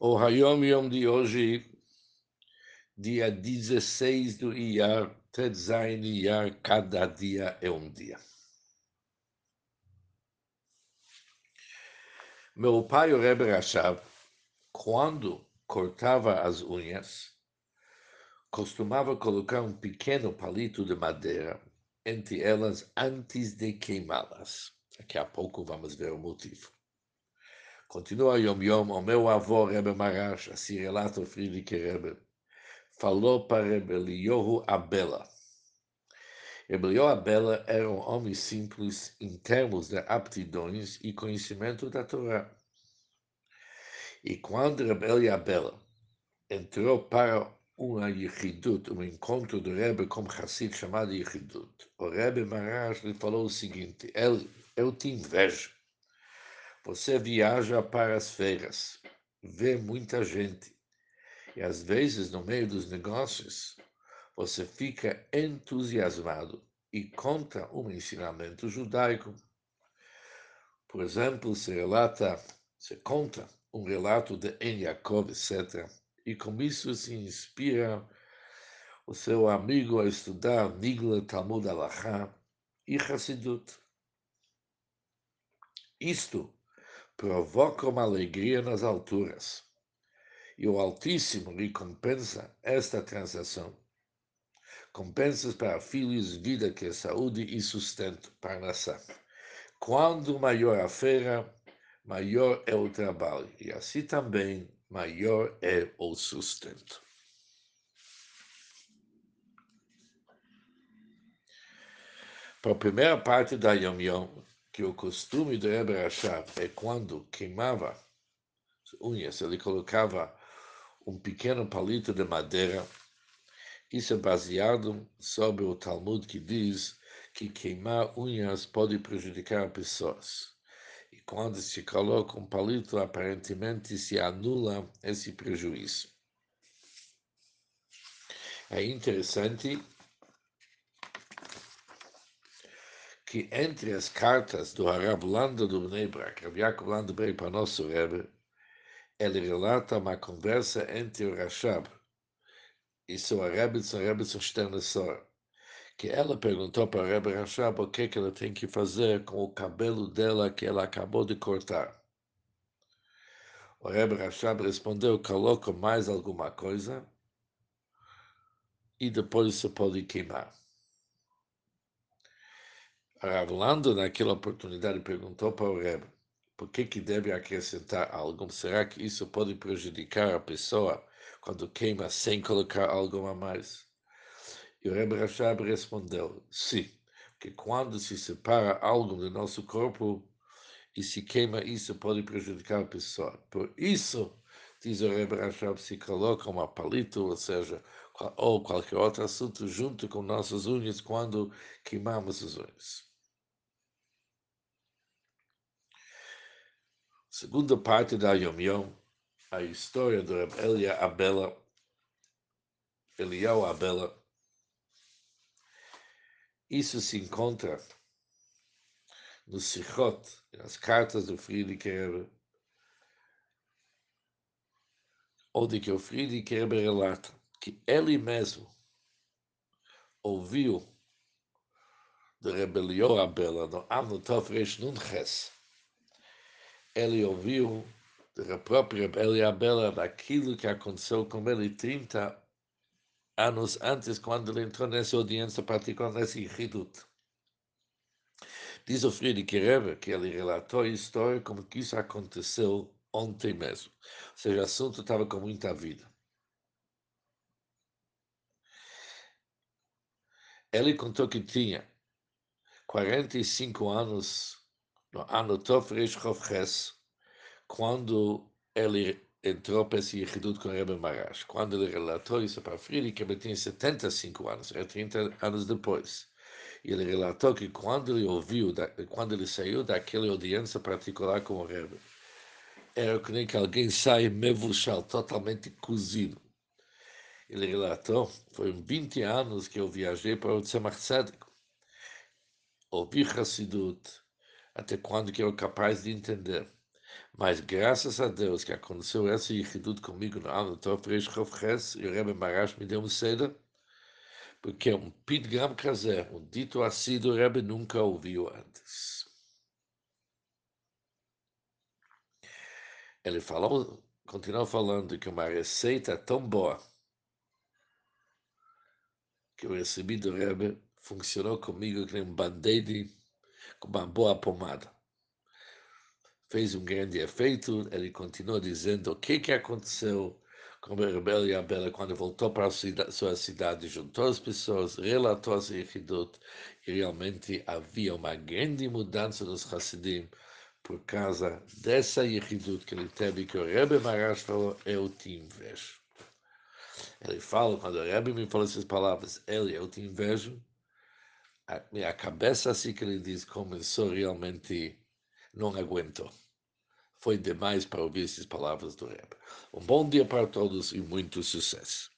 O Hayom Yom de hoje, dia 16 do Iyar, Tetzain Iyar, cada dia é um dia. Meu pai, o Rebbe Rashab, quando cortava as unhas, costumava colocar um pequeno palito de madeira entre elas antes de queimá-las. Daqui a pouco vamos ver o motivo. Continua Yom Yom, o meu avô Rebbe Marash, assim relata o Friedrich Rebbe, falou para Rebbe Eliyahu Abela. Rebbe Eliyahu Abela era um homem simples em termos de aptidões e conhecimento da Torá. E quando Rebbe Eliyahu Abela entrou para uma Yechidut, um encontro do Rebbe com Hassid chamado Yechidut, o Rebbe Marash lhe falou o seguinte, ele, eu te invejo você viaja para as feiras, vê muita gente, e às vezes, no meio dos negócios, você fica entusiasmado e conta um ensinamento judaico. Por exemplo, se relata, se conta um relato de En Yaakov, etc. E com isso se inspira o seu amigo a estudar Nigla Talmud Alachá e Hassidut. Isto provoca uma alegria nas alturas. E o Altíssimo lhe compensa esta transação. Compensas para filhos, vida que é saúde e sustento para nação. Quando maior a feira, maior é o trabalho, e assim também maior é o sustento. Para a primeira parte da Yom Yom, que o costume do Rebbe Rashab é quando queimava as unhas, ele colocava um pequeno palito de madeira. Isso é baseado sobre o Talmud que diz que queimar unhas pode prejudicar pessoas. E quando se coloca um palito, aparentemente se anula esse prejuízo. É interessante que entre as cartas do Harav Landa do Bnei Brak, Rav Yaakov Landa Brei para nosso Rebbe, ele relata uma conversa entre o Rashab e sua Rebbetzin, Rebbetzin Sternessor, que ela perguntou para o Rebbe Rashab o que, que ela tem que fazer com o cabelo dela que ela acabou de cortar. O Rebbe Rashab respondeu, coloca mais alguma coisa e depois você pode queimar. Ravlando, naquela oportunidade, perguntou para o Rebbe por que, que deve acrescentar algo. Será que isso pode prejudicar a pessoa quando queima sem colocar algo a mais? E o Rebbe Rashab respondeu, sim, porque quando se separa algo do nosso corpo e se queima, isso pode prejudicar a pessoa. Por isso, diz o Rebbe Rashab, se coloca uma palito, ou seja, ou qualquer outro assunto junto com nossas unhas quando queimamos as unhas. Segunda parte da Yom Yom, a história do Reb Elia Abela, Eliel Abela. Isso se encontra no Sichot, nas cartas do Friedrich Rebbe, onde que o Friedrich Rebbe relata que ele mesmo ouviu do Rebelião Abela no ano Tov Resh Nun Ches, ele ouviu da própria Bela daquilo que aconteceu com ele 30 anos antes, quando ele entrou nessa audiência particular, nesse Hidut. Diz o Friedrich Rebbe que ele relatou a história como que isso aconteceu ontem mesmo. Ou seja, o assunto estava com muita vida. Ele contou que tinha 45 anos no ano Tov Reish quando ele entrou para esse Yehidut com Rebbe Marash, quando ele relatou isso para Friedrich, ele tinha 75 anos, era 30 anos depois. Ele relatou que quando ele ouviu, quando ele saiu daquela audiência particular com o Rebbe, era como que alguém sai mevushal, totalmente cozido. Ele relatou, foi 20 anos que eu viajei para o Tzemach Tzedek. Ouvi Hassidut, até quando que eu capaz de entender. Mas graças a Deus que aconteceu essa Yichidut comigo no ano Tov Reish Ches e o Rebbe Marash me deu um seda, porque um pidgram kazer, um dito assim do Rebbe nunca ouviu antes. Ele falou, continuou falando que uma receita tão boa que eu recebi do Rebbe funcionou comigo como um band-aid com uma boa pomada. Fez um grande efeito, ele continua dizendo o que, que aconteceu com o Rebbe Abela quando voltou para a sua cidade, juntou as pessoas, relatou as Yechidot, e realmente havia uma grande mudança nos Hassidim, por causa dessa Yechidut que ele teve, que o Rebbe Marash falou, eu te invejo. Ele fala, quando o Rebbe me falou essas palavras, ele, eu te invejo, a minha cabeça, assim que ele diz, começou realmente, não aguentou. Foi demais para ouvir essas palavras do Rebbe. Um bom dia para todos e muito sucesso.